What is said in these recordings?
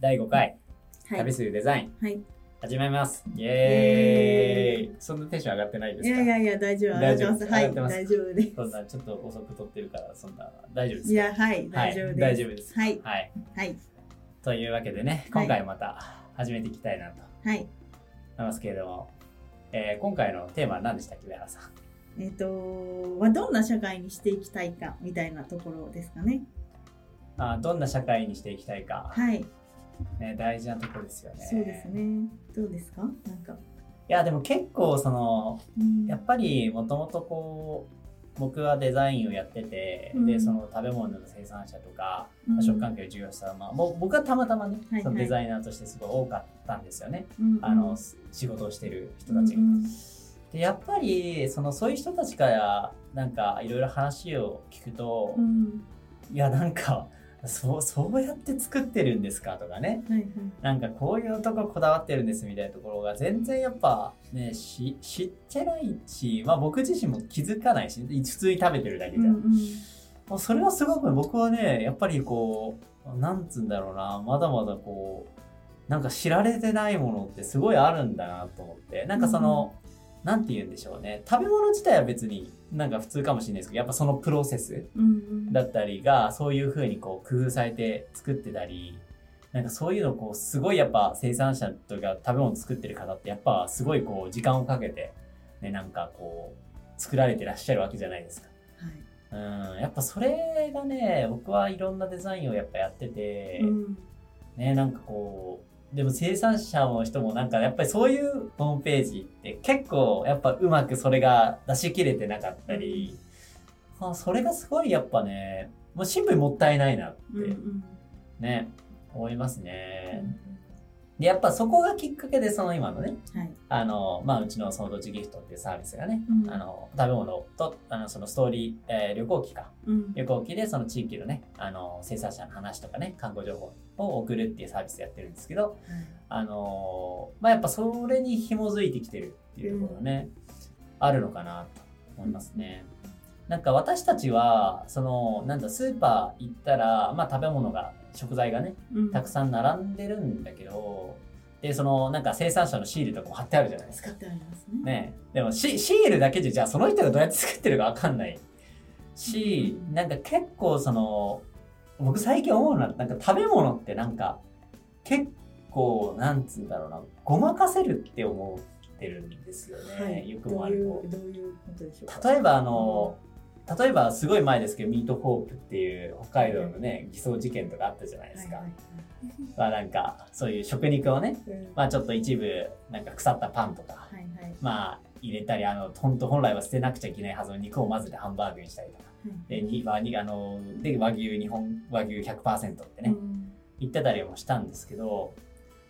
第5回、はい。旅するデザイン、はい。始めます。イエーイそんなテンション上がってないですか？いやいやいや、大丈夫。大丈夫上がってますはい。大丈夫です。そんなちょっと遅く撮ってるから、そんな大丈夫ですか？いや、はい。はい大丈夫です。大丈夫です。はい。はい。はい。というわけでね、今回また始めていきたいなとはい。思いますけれども、えー今回のテーマは何でしたっけ、上原さん？えっ、とはどんな社会にしていきたいかみたいなところですかね。あどんな社会にしていきたいか、はい。ね、大事なところですよね。そうですね。どうですか？なんか。いや、でも結構、その、うん。やっぱりもともとこう僕はデザインをやってて、うん。でその食べ物の生産者とか、うん。まあ食環境を重要した、まあ、もう僕はたまたまね、はいはい。そのデザイナーとしてすごい多かったんですよね、うんあの仕事をしてる人たちが。うん。でやっぱりそのそういう人たちからなんかいろいろ話を聞くと、うん。いやなんかそうそうやって作ってるんですか？とかね。はいはい。なんかこういうとここだわってるんですみたいなところが全然やっぱねし知ってないし、まあ、僕自身も気づかないし普通に食べてるだけじゃん、うんうん。もうそれはすごく僕はねやっぱりこうなんつうんだろうな。まだまだこうなんか知られてないものってすごいあるんだなと思って。なんかその、なんて言うんでしょうね。食べ物自体は別になんか普通かもしれないですけどやっぱそのプロセスだったりがそういう風にこう工夫されて作ってたりなんかそういうのをこうすごいやっぱ生産者とか食べ物作ってる方ってやっぱすごいこう時間をかけてねなんかこう作られてらっしゃるわけじゃないですか。はい。うん。やっぱそれがね僕はいろんなデザインをやっぱやってて、うん。ねなんかこうでも生産者の人もなんかやっぱりそういうホームページって結構やっぱうまくそれが出し切れてなかったり、あそれがすごいやっぱねもうシンプルにもったいないなってね、思いますね。うんでやっぱそこがきっかけでその今のねはい。あの、まあ、うちのその土地ギフトっていうサービスがね、うん。あの食べ物とあのそのストーリー、えー旅行記か。うん。旅行記でその地域のねあの生産者の話とかね観光情報を送るっていうサービスやってるんですけど、あのまあやっぱそれに紐づいてきてるっていうところがね、あるのかなと思いますね。なんか私たちはそのなんだスーパー行ったら、まあ、食べ物が食材がねうんたくさん並んでるんだけどでそのなんか生産者のシールとかも貼ってあるじゃないですか使。ってありますね。ねでもシシールだけでじゃあその人がどうやって作ってるかわかんないし、うんなんか結構その僕最近思うのはなんか食べ物ってなんか結構なんつうんだろうなごまかせるって思ってるんですよね、はい。よくもあると。どういうことでしょうか？例えばあの、例えばすごい前ですけどミートホープっていう北海道のね偽装事件とかあったじゃないですか、はいはいまあなんかそういう食肉をねうん。まあちょっと一部なんか腐ったパンとかはいはい。まあ入れたりあの本当本来は捨てなくちゃいけないはずの肉を混ぜてハンバーグにしたりとか。でに和にあので和牛日本和牛100%ってね、うん。言ってたりもしたんですけど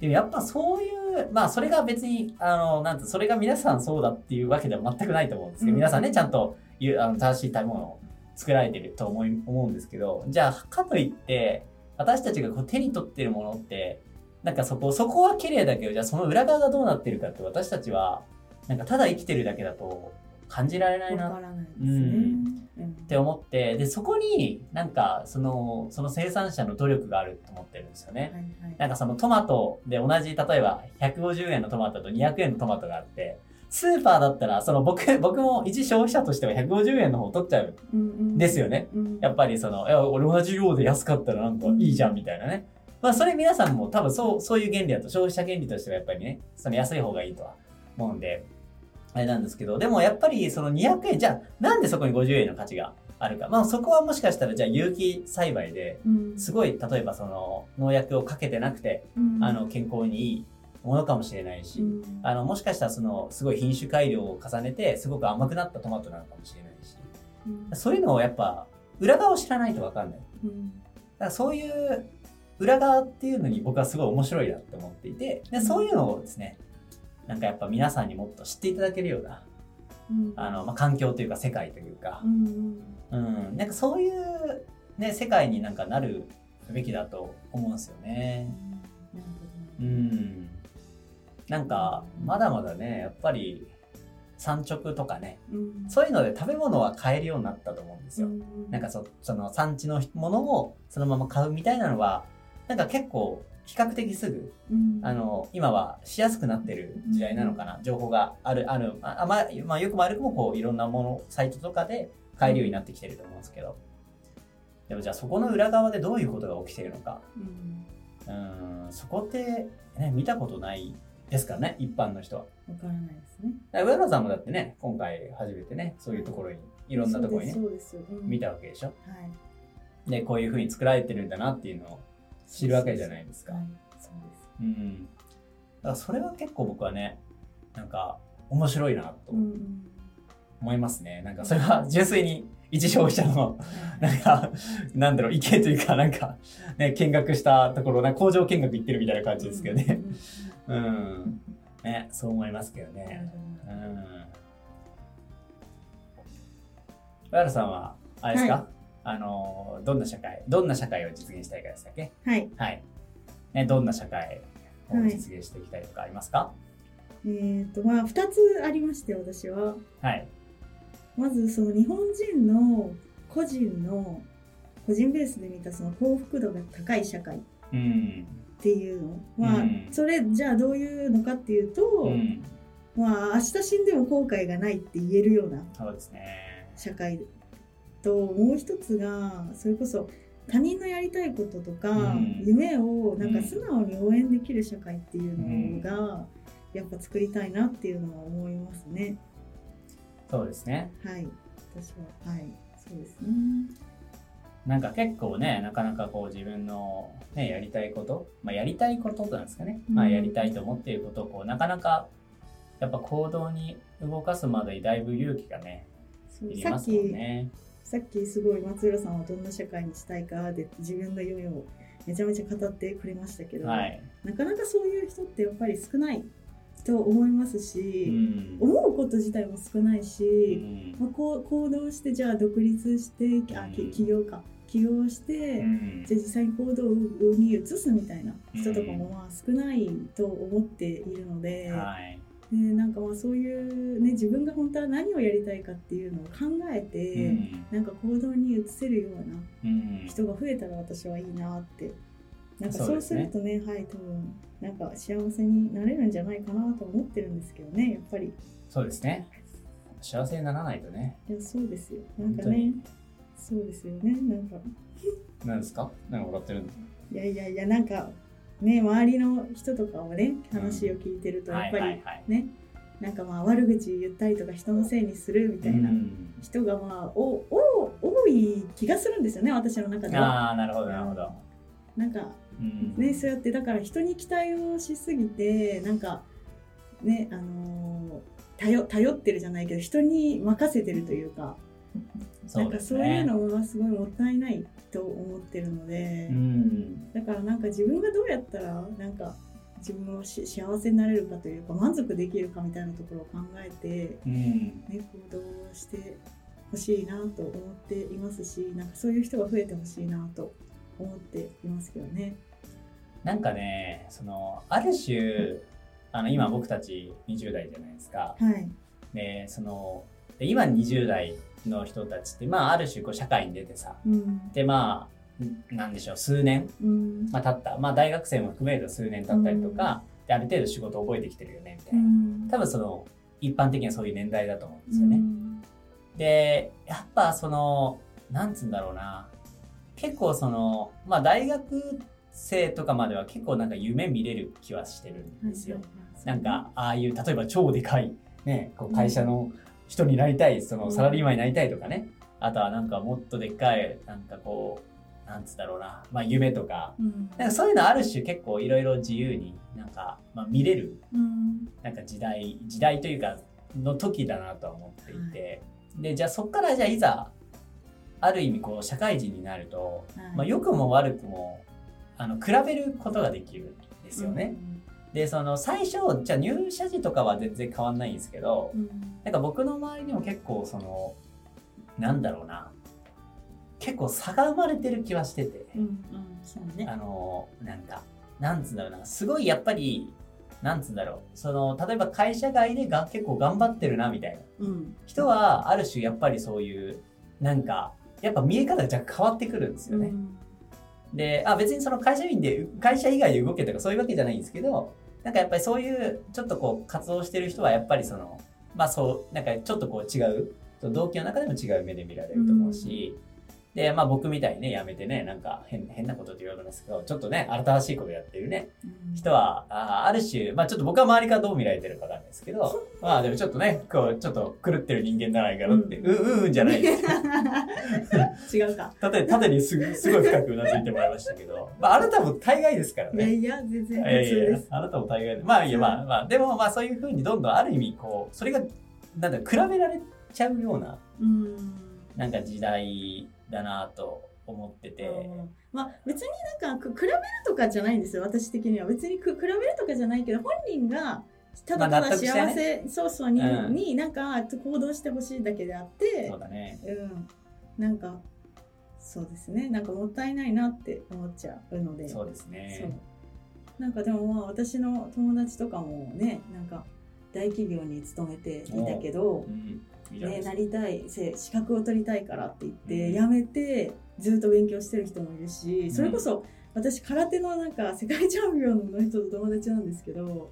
でもやっぱそういうまあそれが別にあのなんてそれが皆さんそうだっていうわけでは全くないと思うんですけど、うん。皆さんねちゃんとあの正しい食べ物を作られてると思い思うんですけどじゃあかといって私たちがこう手に取ってるものってなんかそこそこは綺麗だけどじゃあその裏側がどうなってるかって私たちはなんかただ生きてるだけだと感じられないなっわからないですね。うんて思ってでそこになんかそのその生産者の努力があると思ってるんですよね。はいはいなんかそのトマトで同じ例えば150円のトマトと200円のトマトがあってスーパーだったらその僕 僕も一消費者としては150円の方を取っちゃうんうんうん。ですよね。うん。やっぱりそのいや俺同じ量で安かったらなんかいいじゃんみたいなね。まあそれ皆さんも多分そうそういう原理だと消費者原理としてはやっぱりねその安い方がいいとは思うんであれなんですけどでもやっぱりその200円じゃあなんでそこに50円の価値があるか。まあそこはもしかしたらじゃあ有機栽培でうん。すごい例えばその農薬をかけてなくてうん。あの健康にいいものかもしれないし、うん。あのもしかしたらそのすごい品種改良を重ねてすごく甘くなったトマトなのかもしれないし。うん。そういうのをやっぱ裏側を知らないと分かんない。うん。だからそういう裏側っていうのに僕はすごい面白いなって思っていてでそういうのをですねなんかやっぱ皆さんにもっと知っていただけるようなうん。あの、まあ、環境というか世界というか。う、んうん、なんかそういう、ね、世界になんかなるべきだと思うんですよね。うん。なんかまだまだねやっぱり産直とかねうんそういうので食べ物は買えるようになったと思うんですよ。うんなんかそその産地のものをそのまま買うみたいなのはなんか結構比較的すぐ、うんあの、今はしやすくなってる時代なのかな。情報がある、ある、ああまあ、まあ、よくも悪くもこう、いろんなもの、サイトとかで買えるようになってきてると思うんですけど。でもじゃあそこの裏側でどういうことが起きてるのか。うんうん、そこって、ね、見たことないですからね、一般の人は。わからないですね。だから上原さんもだってね、今回初めてね、そういうところに、いろんなところにね、見たわけでしょ。はい。で、こういう風に作られてるんだなっていうのを知るわけじゃないですかは。い、そうです。うん。だからそれは結構僕はね、なんか面白いなとうんうん思いますね。なんかそれは純粋に一消費者の、はいなんか、なんだろう、意見というか、なんか、ね、見学したところ、な工場見学行ってるみたいな感じですけどね。うんうんうん。ね、そう思いますけどうんね。うん。上原さんは、あれですか、はあの、どんな社会、どんな社会を実現したいかでしたっけ？はい。はい。ね、どんな社会を実現していきたいとかありますか？えっ、と、まあ、二つありまして、私は。はい。まず、その日本人の個人の、個人ベースで見たその幸福度が高い社会っうん。ていうのは、うんそれ、じゃあどういうのかっていうと、うん。まあ、明日死んでも後悔がないって言えるような。社会ともう一つがそれこそ他人のやりたいこととか、うん夢をなんか素直に応援できる社会っていうのが、やっぱ作りたいなっていうのは思いますね。そうですね。はい私ははいそうですね。なんか結構ね、なかなかこう自分の、ね、やりたいこと、まあ、やりたいことなんですかね。まあ、うんやりたいと思っていることをこう、なかなかやっぱ行動に動かすまでにだいぶ勇気がね、いりますさっきもんね。さっきすごい松浦さんはどんな社会にしたいかで自分の夢をめちゃめちゃ語ってくれましたけど、はい。なかなかそういう人ってやっぱり少ないと思いますうし、ん。思うこと自体も少ないし、うん。まあ、こう行動してじゃあ独立してあ起業か。起業して、うん。じゃあ実際に行動に移すみたいな人とかもまあ少ないと思っているので、はい。ね、なんかまあそういう、ね、自分が本当は何をやりたいかっていうのを考えて、うん。なんか行動に移せるようなうん。人が増えたら私はいいなってなんかそうでするとねはい多分なんか幸せになれるんじゃないかなと思ってるんですけどねやっぱりそうですね。幸せにならないとね。いやそうですよなんかねそうですよねなんか何ですか？何か笑ってるんですかいやいやいやなんかね周りの人とかをね話を聞いてるとやはいっぱりはいはい。ね、なんかまあ悪口言ったりとか人のせいにするみたいなうん人がまあおお多い気がするんですよね私の中では。ああ、なるほど、なるほど。なんかうんねそうやってだから人に期待をしすぎてなんかねあのー頼頼ってるじゃないけど人に任せてるというか そなかそういう。のはすごいもったいないと思ってるので。うん。だからなんか自分がどうやったらなんか自分をし幸せになれるかというか満足できるかみたいなところを考えて、うん。ね、行動してほしいなと思っていますしなんかそういう人が増えてほしいなと思っていますけどね。なんかね、その、ある種、あの、今僕たち20代じゃないですか。はい、で、その、で今20代の人たちって、まあ、ある種、こう、社会に出てさ、うんで、まあ、んなんでしょう、数年、うんまあ、経った。まあ、大学生も含めると数年経ったりとか、で、ある程度仕事を覚えてきてるよね、みたういな。ん多分その、一般的にはそういう年代だと思うんですよね。うんで、やっぱその、なんつうんだろうな。結構その、まあ大学生とかまでは結構なんか夢見れる気はしてるんですよ。なんか、ああいう、例えば超でかい、ね、こう会社の人になりたい、そのサラリーマンになりたいとかね。あとはなんかもっとでっかい、なんかこう、なんつうんだろうな、まあ夢とか。うん。なんかそういうのある種結構いろいろ自由になんか、まあ見れるうん。なんか時代、時代というか、の時だなとは思っていて、で、じゃあそっからじゃあいざ、ある意味こう社会人になると、はい。まあ良くも悪くも、あの、比べることができるんですよね。で、その最初、じゃあ入社時とかは全然変わんないんですけど、うん。なんか僕の周りにも結構その、なんだろうな、結構差が生まれてる気はしてて、うんうん。ね。あの、なんか、なんつうんだろうな、すごいやっぱり、なんつうんだろう、その、例えば会社外でが結構頑張ってるな、みたいな。うん。人は、ある種やっぱりそういう、なんか、やっぱ見え方が若干変わってくるんですよね。うんで、あ、別にその会社員で、会社以外で動けとかそういうわけじゃないんですけど、なんかやっぱりそういう、ちょっとこう、活動してる人はやっぱりその、まあそう、なんかちょっとこう違う、動機の中でも違う目で見られると思うし、で、まあ僕みたいにね、辞めてね、なんか変変なことって言われますけど、ちょっとね、新しいことやってるね、人は、あある種、まあちょっっと僕は周りからどう見られてるかわかんないですけど、まあでもちょっとね、こう、ちょっと狂ってる人間じゃないかなって、ううん、うん、うんじゃないです。違うか。縦、縦にすぐすごい深くうなずいてもらいましたけど、まああなたも大概ですからね。いやいや、全然いやいや。あなたも大概で。まあいや、まあまあ、でもまあそういうふうにどんどんある意味、こう、それが、なんだ、比べられちゃうような、うん。なんか時代だなと思ってて、うん。まあ別になんかく比べるとかじゃないんですよ私的には。別にく比べるとかじゃないけど本人がただただ幸せ、そうそうに,、うん。になんか行動してほしいだけであってそうだね。うん。なんかそうですね。なんかもったいないなって思っちゃうので。そうですね。なんかでもまあ私の友達とかもねなんか大企業に勤めていたけどう、ん。ね、なりたいせ資格を取りたいからって言って、うん。辞めてずっと勉強してる人もいるしそれこそ私空手のなんか世界チャンピオンの人と友達なんですけど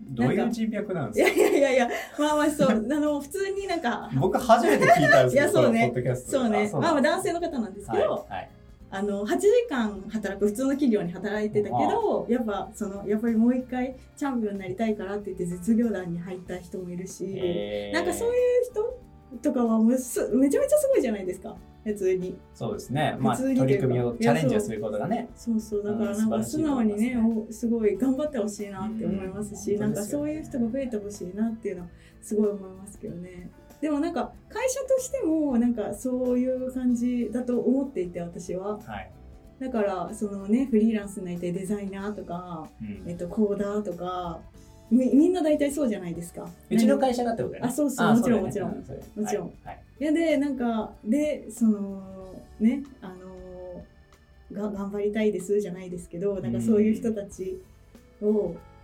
どういう人脈なんいですか？やいやいやいやまあまあそう あの普通になんか僕初めて聞いたんですよ、いやそうね。そうね。あまあまあ男性性の方なんですけはいど、はい。あの8時間働く普通の企業に働いてたけどやっぱそのやっぱりもう一回チャンピオンになりたいからって言って実業団に入った人もいるし、え。ーなんかそういう人とかはもうすめちゃめちゃすごいじゃないですか普通に。そうですね。まあ、普通に取り組みをチャレンジをすることがね。そうそうだからうんなんか素直にねいますごい頑張ってほしいなって思いますし、うんなんかそういう人が増えてほしいなっていうのはすごい思いますけどねでもなんか会社としてもなんかそういう感じだと思っていて私は。はい。だからそのねフリーランスになりたいデザイナーとか、うん。えっと、コーダーとかみみんな大体そうじゃないですか。うちの会社だってことだよね。あそうそうあもちろんもちろん。もちろん。はいはい。いやでなんかでそのねあのが頑張りたいですじゃないですけどなんかそういう人たちを、ね、あ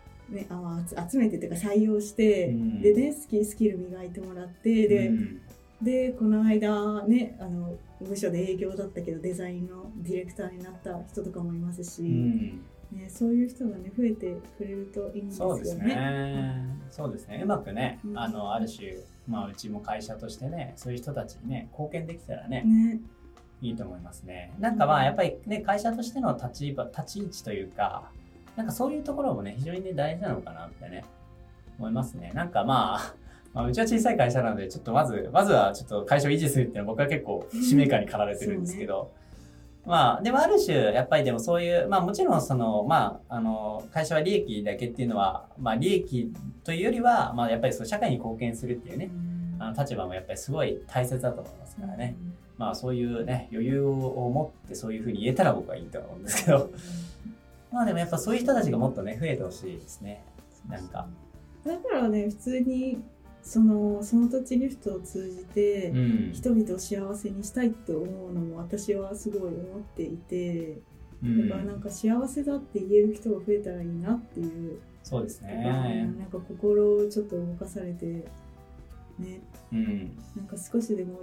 まあ集集めてというか採用して、うん。でねスキスキル磨いてもらってで,、うん。でこの間ねあの部署で営業だったけどデザインのディレクターになった人とかもいますし、うん。ね、そういう人がね増えてくれるといいんですよそうですね。そうですね。うまくねう、ん。あの、ある種、まあ、うちも会社としてね、そういう人たちにね、貢献できたらね、ね。いいと思いますね。なんかまあ、やっぱりね、会社としての立ち場、立ち位置というか、なんかそういうところもね、非常にね、大事なのかなってね、思いますね。なんかまあ、まあ、うちは小さい会社なので、ちょっとまず、まずはちょっと会社を維持するっていうのは僕は結構使命感に駆られてるんですけど、まあ、でもある種、やっぱりでもそういう、まあもちろんその、まあ、あの、会社は利益だけっていうのは、まあ利益というよりは、まあやっぱりそう社会に貢献するっていうね、あの立場もやっぱりすごい大切だと思いますからね。まあそういうね、余裕を持ってそういうふうに言えたら僕はいいと思うんですけど、まあでもやっぱそういう人たちがもっとね、増えてほしいですね。なんか。だからね普通にそのその土地ギフトを通じて、うん。人々を幸せにしたいと思うのも私はすごい思っていてうんだからなんか幸せだって言える人が増えたらいいなっていう、そうですね。なんか心をちょっと動かされてねうん。なんか少しでも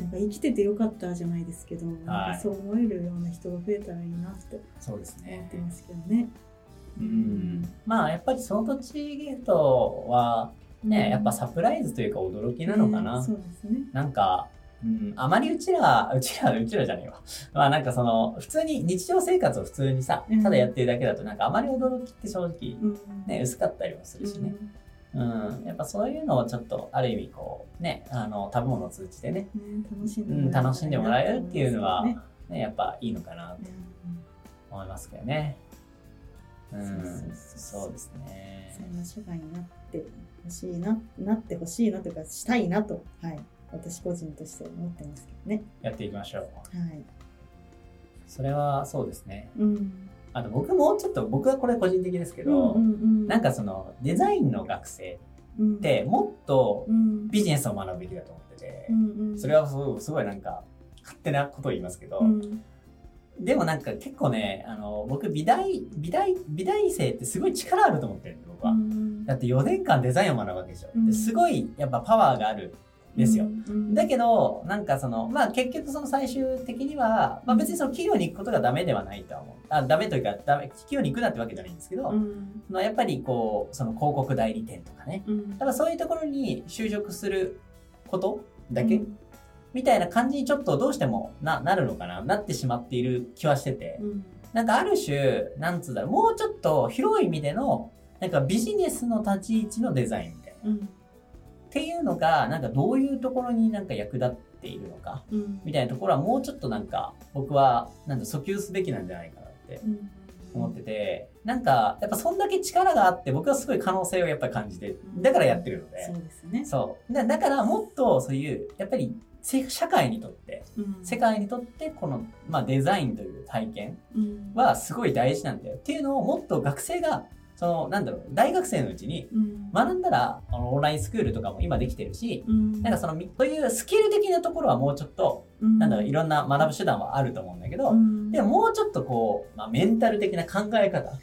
なんか生きててよかったじゃないですけど、なんかそう思えるような人が増えたらいいなってそうです思ねって。ますけどね。うん。まあやっぱりその土地ゲートはね、やっぱサプライズというか驚きなのかな。ねそうですね。なんか、うん、あまりうちら、うちら、うちらじゃねえわ。まあなんかその、普通に日常生活を普通にさうん、ただやってるだけだと、なんかあまり驚きって正直、うんね、薄かったりもするしね。うん、やっぱそういうのをちょっと、ある意味こう、ね、あの、食べ物を通じてね、ね楽しんでうん、楽しんでもらえるっていうのは、ねね、やっぱいいのかなと思いますけどね。うん、そうですねそ。んな社会になってほしいな、なってほしいなというか、したいなと、はい、私個人として思ってますけどね。やっていきましょう。はい。それはそうですね。うん。あと僕もちょっと、僕はこれ個人的ですけど、うんうんうん、なんかそのデザインの学生うん、ってもっとうん、ビジネスを学ぶべきだと思っててう、んうん、それはすごいすごいなんか勝手なことを言いますけど、うん、でもなんか結構ね、あの僕美大、美大、美大生ってすごい力あると思ってるんで僕は。うんだって4年間デザインを学ぶわけでしょ。うん。ですごいやっぱパワーがあるですよ。うんだけど、なんかその、まあ結局その最終的には、まあ別にその企業に行くことがダメではないとは思う。あ、ダメというか、ダメ、企業に行くなってわけじゃないんですけど、うん。まあやっぱりこう、その広告代理店とかね、うん。やっぱそういうところに就職することだけ、うん。みたいな感じにちょっとどうしてもな、なるのかな、なってしまっている気はしてて、うん。なんかある種、なんつうんだろう、もうちょっと広い意味での、なんかビジネスの立ち位置のデザインみたいな。うんっていうのが、なんかどういうところになんか役立っているのか、うん。みたいなところはもうちょっとなんか、僕は、なんだ、訴求すべきなんじゃないかなってうん。思ってて、なんか、やっぱそんだけ力があって、僕はすごい可能性をやっぱり感じて、だからやってるので、そうですね。そう。だだからもっとそういう、やっぱり、せ社会にとって、うん。世界にとって、この、まあデザインという体験うん。はすごい大事なんだよっていうのをもっと学生が、その、なんだろう、大学生のうちにうん。学んだら、あの、オンラインスクールとかも今できてるし、うん。なんかその、みそういうスキル的なところはもうちょっと、うん。なんだろう、いろんな学ぶ手段はあると思うんだけど、うん。でももうちょっとこう、まあメンタル的な考え方はい。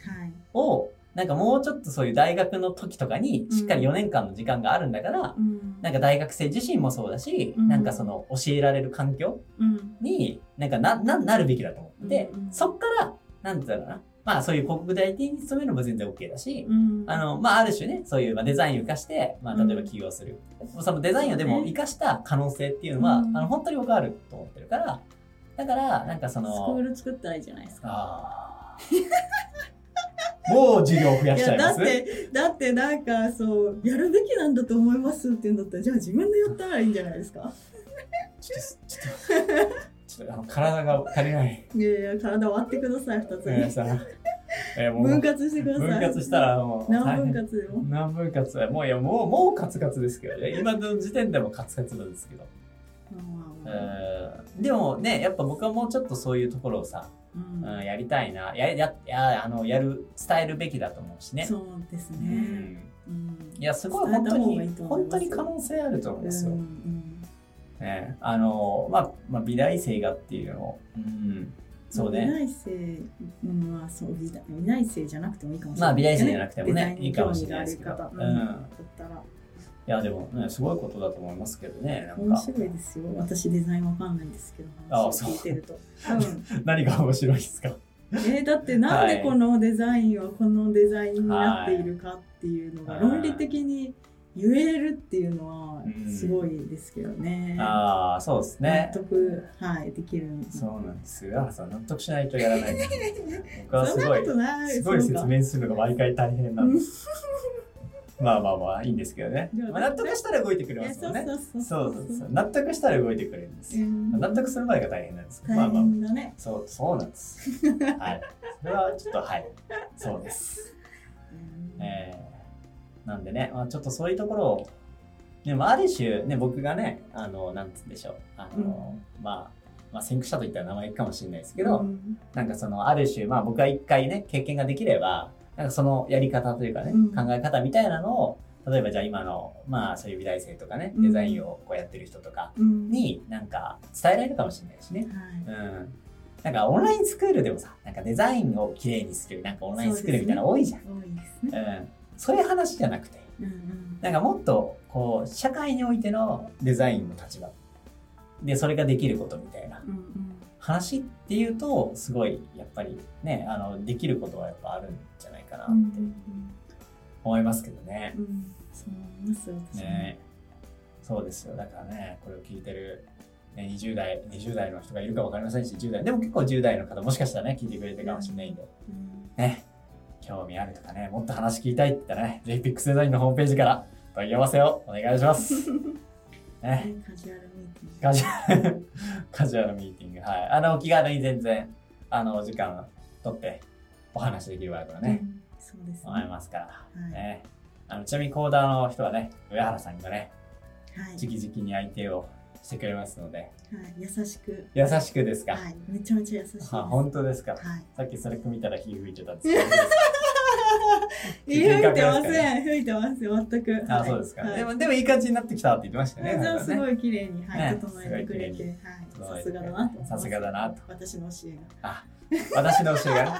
を、なんかもうちょっとそういう大学の時とかに、しっかり4年間の時間があるんだから、うん。なんか大学生自身もそうだし、うん。なんかその教えられる環境うん。に、なんかな、な、なるべきだと思って、うんうん。そっから、なんて言うんだろうな。まあそういう広告代理店に勤めるのも全然 OK だし、うん。あの、まあある種ね、そういうまあデザインを活かして、まあ例えば起業する。そのデザインをでも活かした可能性っていうのは、うん。あの、本当に僕はあると思ってるから、だから、なんかそスクーの、ル作ったらいいじゃないですか。もう授業を増やいしちゃいます？やだってだってなんかそうやるべきなんだと思いますって言うんだったらじゃあ自分でやったらいいんじゃないですか？ちょっと、ちょっと、ちょっとあの体が足りない。いやいや体割ってください二つに。さい。えーもう分割してください。分割したらもう何分割でも？何分割も？ういやもうもうカツカツですけどね。今の時点でもカツカツなんですけど、うん。でもねやっぱ僕はもうちょっとそういうところをさ、うん。うん、やりたいな。やややあのやる伝えるべきだと思うしね。そうですね、うん。うん。いやすごい本当にいい本当に可能性あると思うんですよ、うんね、あのまあ、まあ、美大生がっていうのを、うん、そう美ね大生うんまあそう美大美大生じゃなくてもいいかもしれないまあ美大生じゃなくてもねいいかもしれないですけど。うんうんだったら。いやでもねすごいことだと思いますけどねなん面か白いですよ。私デザインわかんないんですけどあ話を聞いてると。う。ん。何が面白いですか？えーだってなんでこのデザインはこのデザインになっているかっていうのがはい。論理的に言えるっていうのはうんすごいですけどね。ああそうですね納得、はい、できる。そうなんですよ。原さん納得しないとやらない。僕はすごいすごい説明するのが毎回大変なんうんです。まあまあまあいいんですけどね。まあ、納得したら動いてくれますもんね。そうそうそそう。納得したら動いてくれるんです納得するまでが大変なんですけど。まあ大まあ。そう、そうなんです。はい。それはちょっとはい。そうです。うんえー、なんでね、まあ、ちょっとそういうところを、でもある種、ね、僕がね、あの、なんつうんでしょう。あの、まあ、まあ、先駆者といったら名前かもしれないですけど、うんなんかその、ある種、まあ僕は一回ね、経験ができれば、なんかそのやり方というかね、うん考え方みたいなのを、例えばじゃあ今の、まあそういう美大生とかね、うんデザインをこうやってる人とかうんになんか伝えられるかもしれないしね。はいうん。なんかオンラインスクールでもさ、なんかデザインをきれいにする、なんかオンラインスクールみたいなの多いじゃん。多いですね。うん。そういう話じゃなくて、うんうん。なんかもっと、こう、社会においてのデザインの立場。で、それができることみたいな。話っていうと、すごい、やっぱりね、あの、できることはやっぱあるんじゃないかなうんって思いますけどね。うん。うん。そう思いますね。そうですよ。だからね、これを聞いてる、ね、20代、20代の人がいるか分かりませんし、10代、でも結構10代の方もしかしたらね、聞いてくれてるかもしれないんで、うん。ね、興味あるとかね、もっと話聞きたいって言ったらね、JPIX デザインのホームページから問い合わせをお願いします。ね、カジュアルミーティング。カジュアル、カジュアルミーティング、はい。あの、お気軽に全然、あの、お時間取ってお話できるわけだね、うんそうですね。思いますから、はい。ね。あの、ちなみにコーダーの人はね、上原さんがね、はい。直々に相手をしてくれますので、はい。優しく。優しくですか、はい。めちゃめちゃ優しいです。あ本当ですか、はい。さっきそれ組みたら火吹いちゃったんですけど いや吹いてません吹いてますよ全く。あ、はい。そうですか、はい。でもでもいい感じになってきたって言ってましたねすごい綺麗に、はいね整えてくれて、はい、さすがだなとさすがだなと。私の教えあ私の教えがね。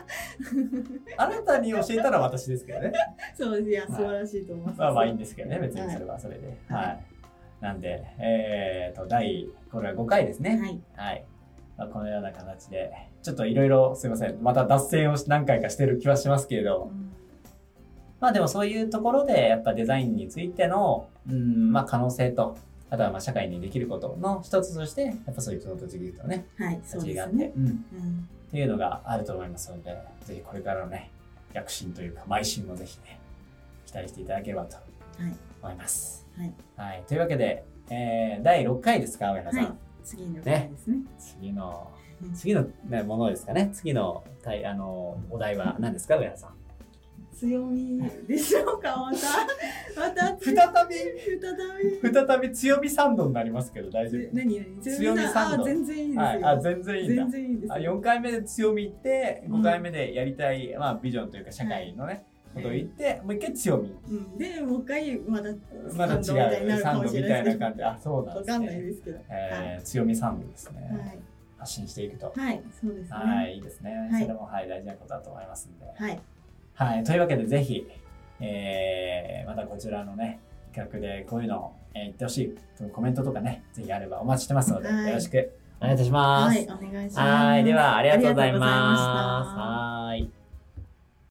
あなたに教えたら私ですけどね。がそうです。いやはい素晴らしいと思います、まあまあいいんですけどね別にそれはそれで。は、はい。なんで、えー、と、第、これは5回ですね。はい。はい。まあ、このような形で、ちょっといろいろすいません。また脱線を何回かしてる気はしますけれど、まあでもそういうところで、やっぱデザインについての、うん、まあ可能性と、あとはまあ社会にできることの一つとして、やっぱそういうその栃木とね、はい、そうですね。うん、っうん。ていうのがあると思いますので、ぜひこれからのね、躍進というか、邁進もぜひね、期待していただければとはい。思います。はい。はい。というわけで、えー、第6回ですか、上原さん。はい。次の回ですね。次のうん次の、ね、ものですかね。次のたいあのお題は何ですか、上原さん。強みでしょうか、また。また。再び、再び。再び強みサンドになりますけど、大丈え何何？強みサンドあ、全然いいですよ。はい、あ全然いいんだ全。然いいですあよ。4回目で強み言って、うん5回目でやりたい、まあ、ビジョンというか社会のね、ことを言って、もう一回強み。うん、で、もう一回、まだ、まだ違う、サンドみたいな。感じ。あ、そうなんですわかんないね。ですけど。えー強みサンドですね。はい。発信していくと。はい、そうですね。はい、いいですね。はいそれも、はい、大事なことだと思いますんで。はい。はい、というわけでぜひ、えー、またこちらのね、企画でこういうのを、えー言ってほしいコメントとかね、ぜひあればお待ちしてますので、はいよろしくお願いいたします。はい、お願いします。はい、ではありがとうございありがとうございましたます。はい。